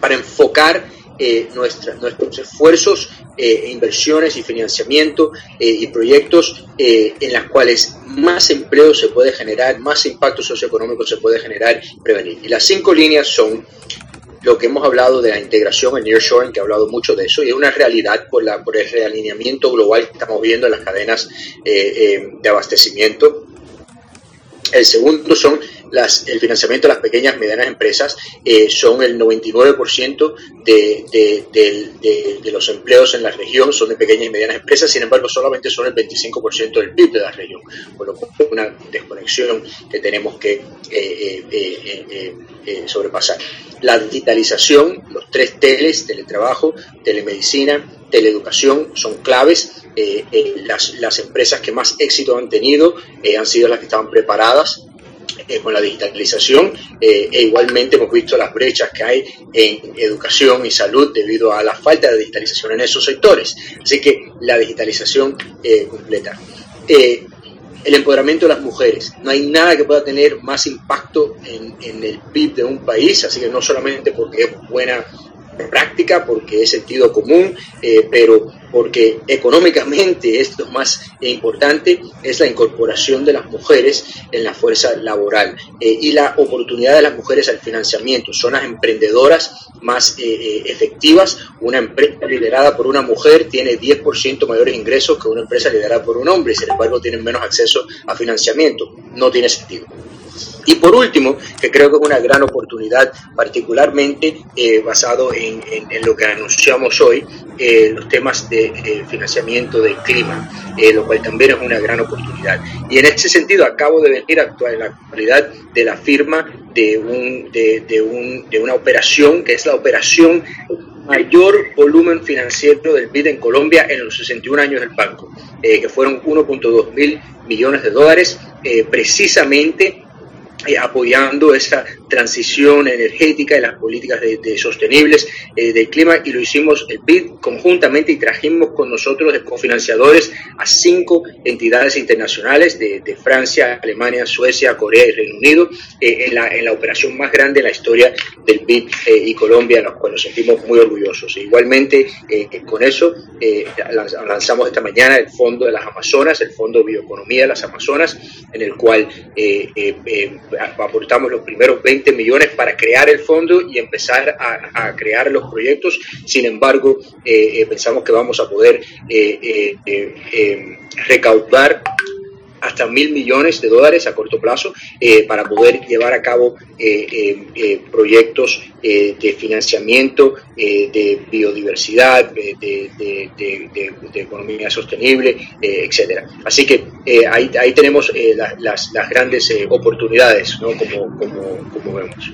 para enfocar eh, nuestros esfuerzos, eh, inversiones y financiamiento eh, y proyectos en las cuales más empleo se puede generar, más impacto socioeconómico se puede generar y prevenir. Y las cinco líneas son lo que hemos hablado de la integración en nearshoring, que ha hablado mucho de eso, y es una realidad por el realineamiento global que estamos viendo en las cadenas de abastecimiento. El segundo son el financiamiento de las pequeñas y medianas empresas eh, son el 99% de, de, los empleos en la región son de pequeñas y medianas empresas, sin embargo solamente son el 25% del PIB de la región, por lo cual es una desconexión que tenemos que eh, eh, sobrepasar. La digitalización, los tres teles, teletrabajo, telemedicina, teleeducación, son claves. las, las empresas que más éxito han tenido han sido las que estaban preparadas eh, con la digitalización eh, e igualmente hemos visto las brechas que hay en educación y salud debido a la falta de digitalización en esos sectores. Así que la digitalización eh, completa. el empoderamiento de las mujeres. No hay nada que pueda tener más impacto en, en el PIB de un país, así que no solamente porque es buena práctica, porque es sentido común, eh, pero porque económicamente esto más importante es la incorporación de las mujeres en la fuerza laboral eh, y la oportunidad de las mujeres al financiamiento. Son las emprendedoras más eh, efectivas. Una empresa liderada por una mujer tiene 10% mayores ingresos que una empresa liderada por un hombre, sin embargo tienen menos acceso a financiamiento. No tiene sentido. Y por último, que creo que es una gran oportunidad, particularmente eh, basado en, lo que anunciamos hoy, eh, los temas de financiamiento del clima, eh, lo cual también es una gran oportunidad. Y en este sentido, acabo de venir actual, en la actualidad de la firma de, un, de, un, de una operación, que es la operación mayor volumen financiero del BID en Colombia en los 61 años del banco, que fueron 1.2 mil millones de dólares, precisamente eh, apoyando esa transición energética y las políticas de, sostenibles eh, del clima y lo hicimos el BID conjuntamente y trajimos con nosotros de cofinanciadores a cinco entidades internacionales de, Francia, Alemania, Suecia, Corea y Reino Unido eh, en, la, en, la, operación más grande de la historia del BID y Colombia, la cual nos sentimos muy orgullosos. E igualmente con eso lanzamos esta mañana el Fondo de las Amazonas, el Fondo de Bioeconomía de las Amazonas, en el cual aportamos los primeros 20 millones para crear el fondo y empezar a, crear los proyectos. Sin embargo, eh, eh, pensamos que vamos a poder eh, recaudar hasta mil millones de dólares a corto plazo para poder llevar a cabo proyectos de financiamiento de biodiversidad, de, economía sostenible, etcétera. Así que ahí, ahí tenemos las, las, grandes oportunidades, ¿no? como, como, como vemos.